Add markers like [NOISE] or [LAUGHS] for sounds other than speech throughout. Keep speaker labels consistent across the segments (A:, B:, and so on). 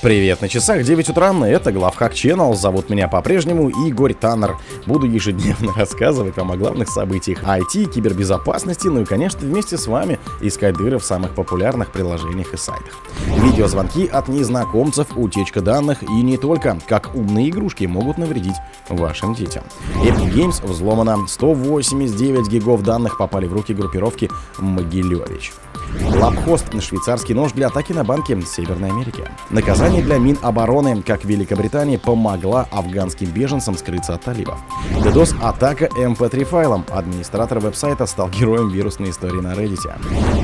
A: Привет, на часах 9 утра, это Главхак Channel, зовут меня по-прежнему Игорь Таннер. Буду ежедневно [LAUGHS] рассказывать вам о главных событиях IT, кибербезопасности, ну и, конечно, вместе с вами искать дыры в самых популярных приложениях и сайтах. Видеозвонки от незнакомцев, утечка данных и не только, как умные игрушки могут навредить вашим детям. Epic Games взломано, 189 гигов данных попали в руки группировки Могилевич. Лабхост – швейцарский нож для атаки на банки Северной Америке. Наказание для Минобороны, как Великобритания помогла афганским беженцам скрыться от талибов. DDoS-атака MP3 файлом. Администратор веб-сайта стал героем вирусной истории на Reddit.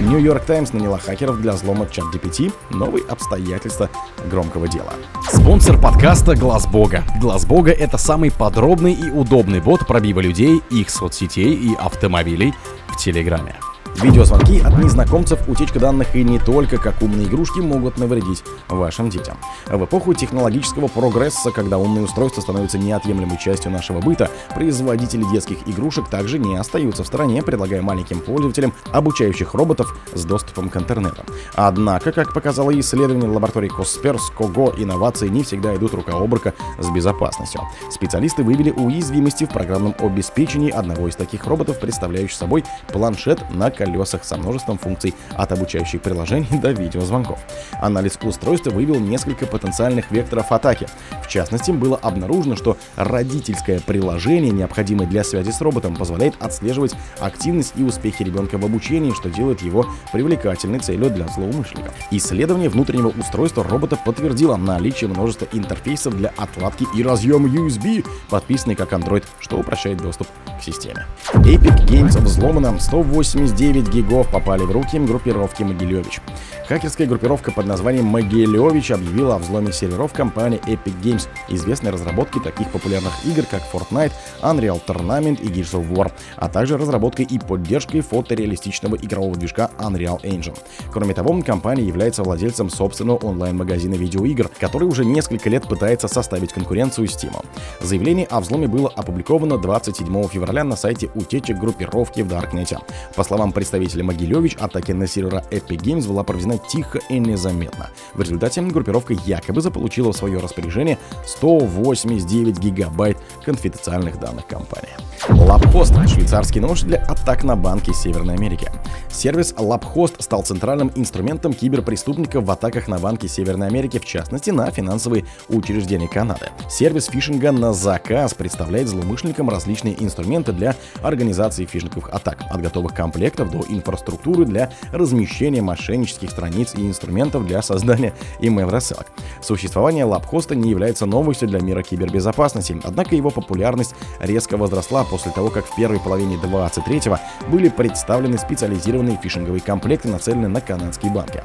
A: Нью-Йорк Таймс наняла хакеров для взлома чат GPT. Новые обстоятельства громкого дела. Спонсор подкаста Глаз Бога. Глаз Бога это самый подробный и удобный бот пробива людей, их соцсетей и автомобилей в Телеграме. Видеозвонки от незнакомцев, утечка данных и не только как умные игрушки могут навредить вашим детям. В эпоху технологического прогресса, когда умные устройства становятся неотъемлемой частью нашего быта, производители детских игрушек также не остаются в стороне, предлагая маленьким пользователям обучающих роботов с доступом к интернету. Однако, как показало исследование лаборатории Косперс, Кого инновации не всегда идут рука об рука с безопасностью. Специалисты вывели уязвимости в программном обеспечении одного из таких роботов, представляющих собой планшет на колесах со множеством функций от обучающих приложений [LAUGHS] до видеозвонков. Анализ устройства вывел несколько потенциальных векторов атаки. В частности, было обнаружено, что родительское приложение, необходимое для связи с роботом, позволяет отслеживать активность и успехи ребенка в обучении, что делает его привлекательной целью для злоумышленников. Исследование внутреннего устройства робота подтвердило наличие множества интерфейсов для отладки и разъем USB, подписанный как Android, что упрощает доступ к системе. Epic Games взломано 189 9 гигов попали в руки группировки Могилевич. Хакерская группировка под названием Могилевич объявила о взломе серверов компании Epic Games, известной разработки таких популярных игр, как Fortnite, Unreal Tournament и Gears of War, а также разработкой и поддержкой фотореалистичного игрового движка Unreal Engine. Кроме того, компания является владельцем собственного онлайн-магазина видеоигр, который уже несколько лет пытается составить конкуренцию Steam. Заявление о взломе было опубликовано 27 февраля на сайте утечек группировки в Даркнете. По словам представителя Могилевич, атаки на сервера Epic Games была проведена тихо и незаметно. В результате группировка якобы заполучила в свое распоряжение 189 гигабайт конфиденциальных данных компании. Лабхост – швейцарский нож для атак на банки Северной Америки. Сервис Лабхост стал центральным инструментом киберпреступников в атаках на банки Северной Америки, в частности на финансовые учреждения Канады. Сервис фишинга на заказ представляет злоумышленникам различные инструменты для организации фишинговых атак, от готовых комплектов до инфраструктуры для размещения мошеннических страниц и инструментов для создания email-рассылок. Существование Лабхоста не является новостью для мира кибербезопасности, однако его популярность резко возросла после того, как в первой половине 23-го были представлены специализированные фишинговые комплекты, нацеленные на канадские банки.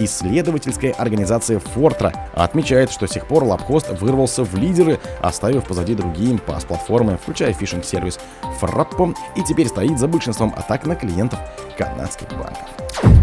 A: Исследовательская организация Fortra отмечает, что с тех пор Лабхост вырвался в лидеры, оставив позади другие пас-платформы, включая фишинг-сервис Frappo, и теперь стоит за большинством атак на клиентов канадских банков.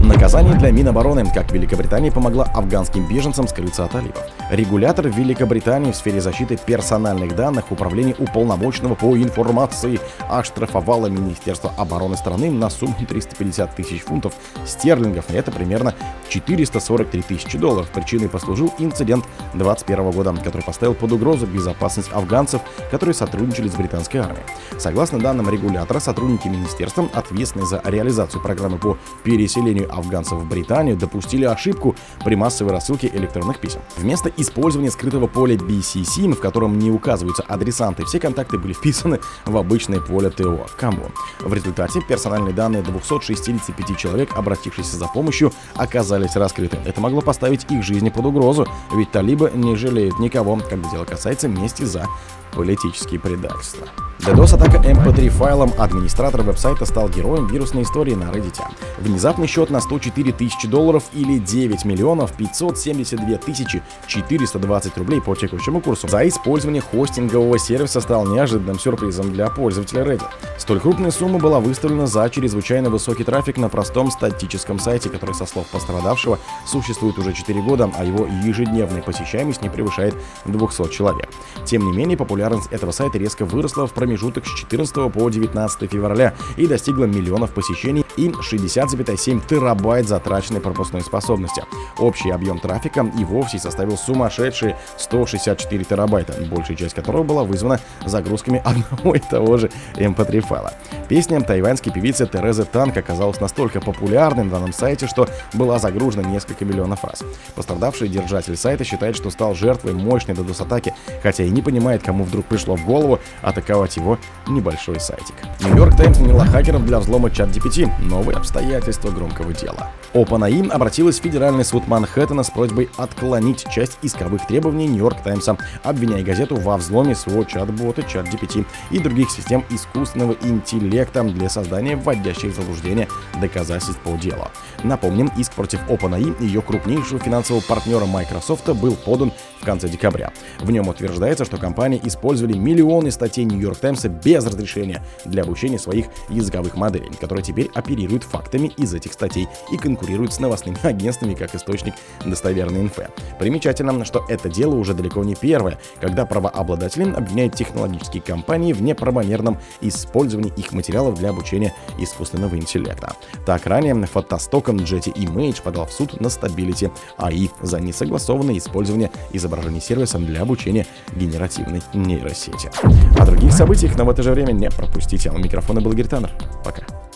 A: Наказание для Минобороны, как Великобритания помогла афганским беженцам скрыться от талибов. Регулятор Великобритании в сфере защиты персональных данных Управления уполномоченного по информации оштрафовало Министерство обороны страны на сумму 350 тысяч фунтов стерлингов, это примерно 443 тысячи долларов. Причиной послужил инцидент 2021 года, который поставил под угрозу безопасность афганцев, которые сотрудничали с британской армией. Согласно данным регулятора, сотрудники министерства, ответственные за реализацию программы по переселению афганцев в Британию, допустили ошибку при массовой рассылке электронных писем. Вместо использования скрытого поля BCC, в котором не указываются адресанты, все контакты были вписаны в обычное поле ТО. Кому? В результате персональные данные 265 человек, обратившихся за помощью, оказались раскрыты. Это могло поставить их жизни под угрозу, ведь талибы не жалеют никого, когда дело касается мести за политические предательства. DDoS-атака MP3 файлом администратор веб-сайта стал героем вирусной истории на Reddit. Внезапный счет на 104 тысячи долларов или 9 миллионов 572 тысячи 420 рублей по текущему курсу за использование хостингового сервиса стал неожиданным сюрпризом для пользователя Reddit. Столь крупная сумма была выставлена за чрезвычайно высокий трафик на простом статическом сайте, который, со слов пострадавших, пострадавшего существует уже 4 года, а его ежедневная посещаемость не превышает 200 человек. Тем не менее, популярность этого сайта резко выросла в промежуток с 14 по 19 февраля и достигла миллионов посещений и 60,7 терабайт затраченной пропускной способности. Общий объем трафика и вовсе составил сумасшедшие 164 терабайта, большая часть которого была вызвана загрузками одного и того же MP3 файла. Песня тайваньской певицы Терезы Танк оказалась настолько популярной на данном сайте, что была загружена несколько миллионов раз. Пострадавший держатель сайта считает, что стал жертвой мощной DDoS-атаки, хотя и не понимает, кому вдруг пришло в голову атаковать его небольшой сайтик. Нью-Йорк Таймс наняла хакеров для взлома чат GPT. Новые обстоятельства громкого дела. OpenAI обратилась в Федеральный суд Манхэттена с просьбой отклонить часть исковых требований Нью-Йорк Таймса, обвиняя газету во взломе своего чат-бота ChatGPT и других систем искусственного интеллекта для создания вводящих в заблуждение доказательств по делу. Напомним, иск против OpenAI ее крупнейшего финансового партнера Microsoft был подан в конце декабря. В нем утверждается, что компании использовали миллионы статей Нью-Йорк Таймса без разрешения для обучения своих языковых моделей, которые теперь оперируют фактами из этих статей и конкурируют с новостными [LAUGHS] агентствами как источник достоверной инфы. Примечательно, что это дело уже далеко не первое, когда правообладатели обвиняют технологические компании в неправомерном использовании их материалов для обучения искусственного интеллекта. Так, ранее фотостоком Jetty Image подал в суд на Stability AI за несогласованное использование изображений сервисом для обучения генеративной нейросети. О других событиях, но в это же время не пропустите. У микрофона был Гертанер. Пока.